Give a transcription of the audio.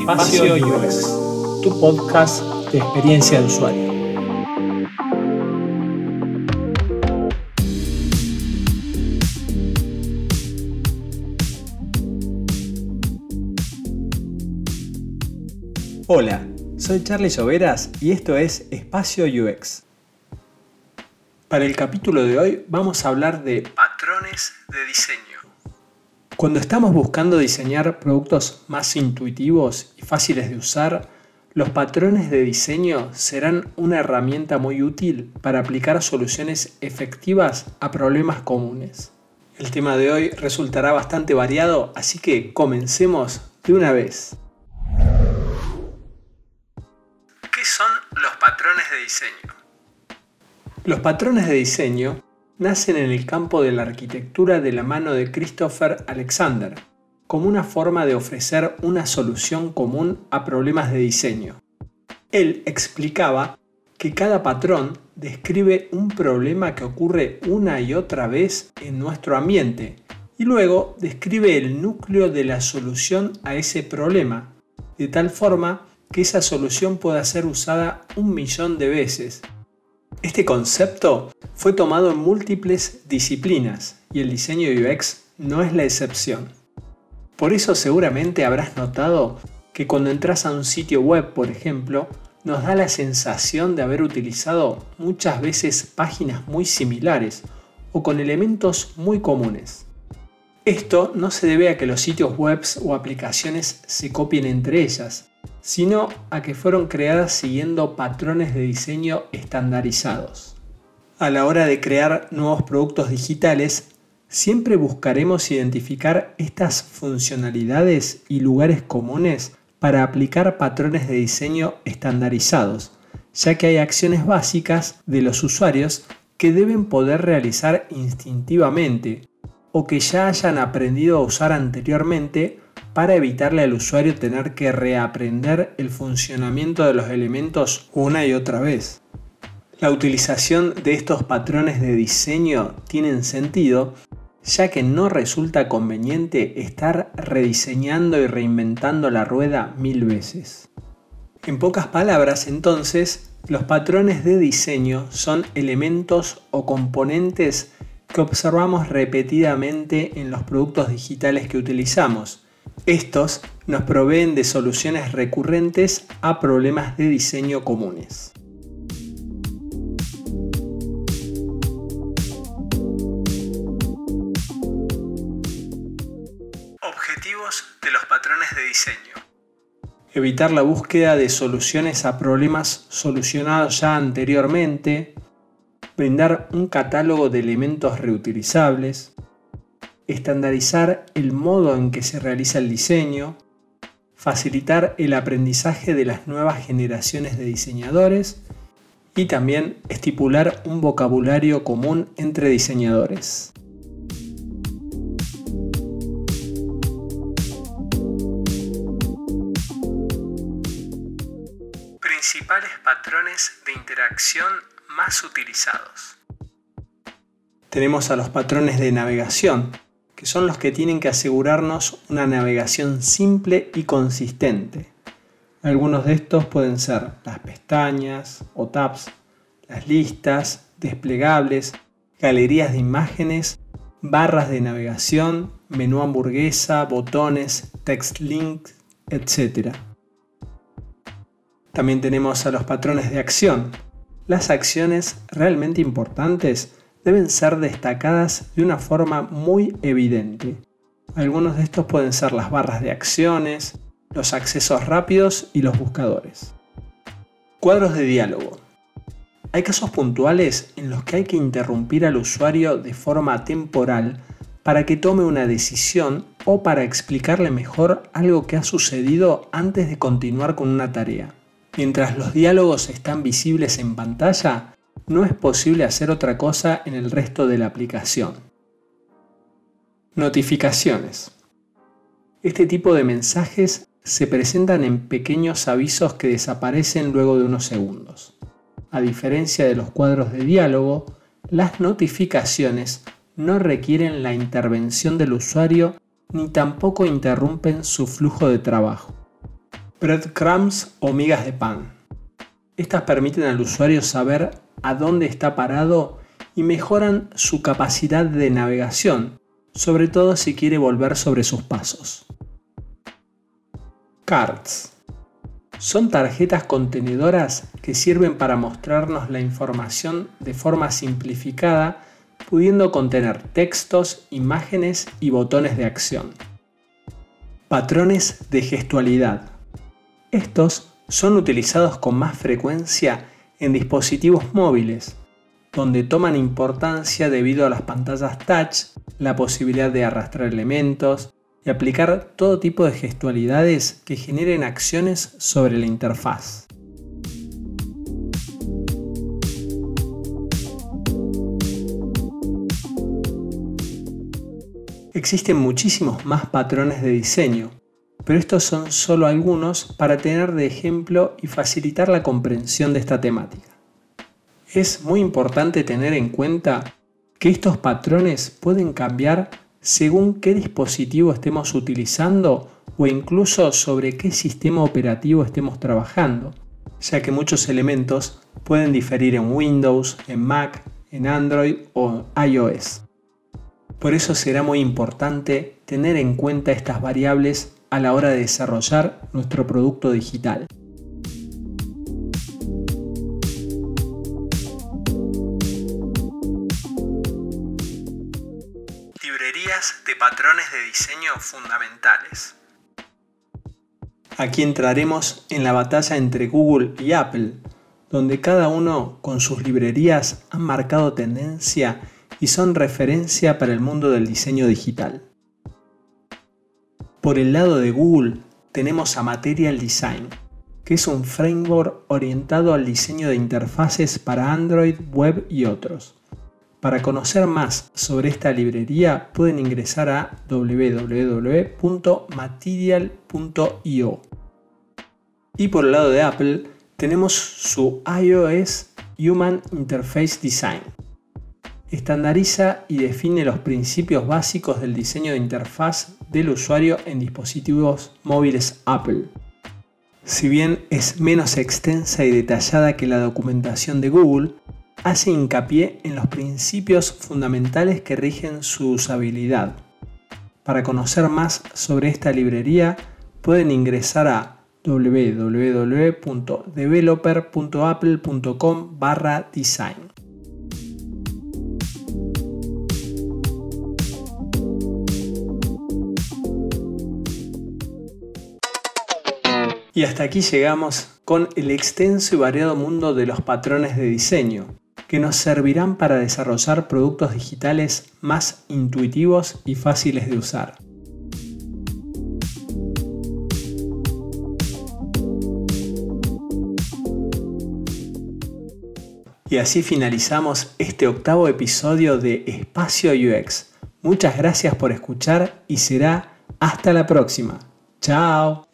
Espacio UX, tu podcast de experiencia de usuario. Hola, soy Charlie Soberas y esto es Espacio UX. Para el capítulo de hoy vamos a hablar de patrones de diseño. Cuando estamos buscando diseñar productos más intuitivos y fáciles de usar, los patrones de diseño serán una herramienta muy útil para aplicar soluciones efectivas a problemas comunes. El tema de hoy resultará bastante variado, así que comencemos de una vez. ¿Qué son los patrones de diseño? Los patrones de diseño nacen en el campo de la arquitectura de la mano de Christopher Alexander, como una forma de ofrecer una solución común a problemas de diseño. Él explicaba que cada patrón describe un problema que ocurre una y otra vez en nuestro ambiente y luego describe el núcleo de la solución a ese problema, de tal forma que esa solución pueda ser usada un millón de veces este concepto fue tomado en múltiples disciplinas y el diseño UX no es la excepción. Por eso seguramente habrás notado que cuando entras a un sitio web, por ejemplo, nos da la sensación de haber utilizado muchas veces páginas muy similares o con elementos muy comunes. Esto no se debe a que los sitios web o aplicaciones se copien entre ellas, sino a que fueron creadas siguiendo patrones de diseño estandarizados. A la hora de crear nuevos productos digitales, siempre buscaremos identificar estas funcionalidades y lugares comunes para aplicar patrones de diseño estandarizados, ya que hay acciones básicas de los usuarios que deben poder realizar instintivamente o que ya hayan aprendido a usar anteriormente para evitarle al usuario tener que reaprender el funcionamiento de los elementos una y otra vez. La utilización de estos patrones de diseño tienen sentido ya que no resulta conveniente estar rediseñando y reinventando la rueda mil veces. En pocas palabras, entonces, los patrones de diseño son elementos o componentes que observamos repetidamente en los productos digitales que utilizamos estos nos proveen de soluciones recurrentes a problemas de diseño comunes. Objetivos de los patrones de diseño. Evitar la búsqueda de soluciones a problemas solucionados ya anteriormente, brindar un catálogo de elementos reutilizables, estandarizar el modo en que se realiza el diseño, facilitar el aprendizaje de las nuevas generaciones de diseñadores y también estipular un vocabulario común entre diseñadores. Principales patrones de interacción más utilizados. Tenemos a los patrones de navegación, que son los que tienen que asegurarnos una navegación simple y consistente. Algunos de estos pueden ser las pestañas o tabs, las listas, desplegables, galerías de imágenes, barras de navegación, menú hamburguesa, botones, text link, etc. También tenemos a los patrones de acción. Las acciones realmente importantes deben ser destacadas de una forma muy evidente. Algunos de estos pueden ser las barras de acciones, los accesos rápidos y los buscadores. Cuadros de diálogo. Hay casos puntuales en los que hay que interrumpir al usuario de forma temporal para que tome una decisión o para explicarle mejor algo que ha sucedido antes de continuar con una tarea. Mientras los diálogos están visibles en pantalla, no es posible hacer otra cosa en el resto de la aplicación. Notificaciones. Este tipo de mensajes se presentan en pequeños avisos que desaparecen luego de unos segundos. A diferencia de los cuadros de diálogo, las notificaciones no requieren la intervención del usuario ni tampoco interrumpen su flujo de trabajo. breadcrumbs o migas de pan. Estas permiten al usuario saber a dónde está parado y mejoran su capacidad de navegación, sobre todo si quiere volver sobre sus pasos. Cards. Son tarjetas contenedoras que sirven para mostrarnos la información de forma simplificada, pudiendo contener textos, imágenes y botones de acción. Patrones de gestualidad. Estos son utilizados con más frecuencia en dispositivos móviles, donde toman importancia debido a las pantallas touch, la posibilidad de arrastrar elementos y aplicar todo tipo de gestualidades que generen acciones sobre la interfaz. Existen muchísimos más patrones de diseño, pero estos son solo algunos para tener de ejemplo y facilitar la comprensión de esta temática. Es muy importante tener en cuenta que estos patrones pueden cambiar según qué dispositivo estemos utilizando o incluso sobre qué sistema operativo estemos trabajando, ya que muchos elementos pueden diferir en Windows, en Mac, en Android o iOS. Por eso será muy importante tener en cuenta estas variables a la hora de desarrollar nuestro producto digital. de patrones de diseño fundamentales. Aquí entraremos en la batalla entre Google y Apple, donde cada uno con sus librerías han marcado tendencia y son referencia para el mundo del diseño digital. Por el lado de Google tenemos a Material Design, que es un framework orientado al diseño de interfaces para Android, web y otros. Para conocer más sobre esta librería pueden ingresar a www.material.io. Y por el lado de Apple tenemos su iOS Human Interface Design. Estandariza y define los principios básicos del diseño de interfaz del usuario en dispositivos móviles Apple. Si bien es menos extensa y detallada que la documentación de Google, hace hincapié en los principios fundamentales que rigen su usabilidad. Para conocer más sobre esta librería pueden ingresar a www.developer.apple.com Y hasta aquí llegamos con el extenso y variado mundo de los patrones de diseño, que nos servirán para desarrollar productos digitales más intuitivos y fáciles de usar. Y así finalizamos este octavo episodio de Espacio UX. Muchas gracias por escuchar y será hasta la próxima. Chao.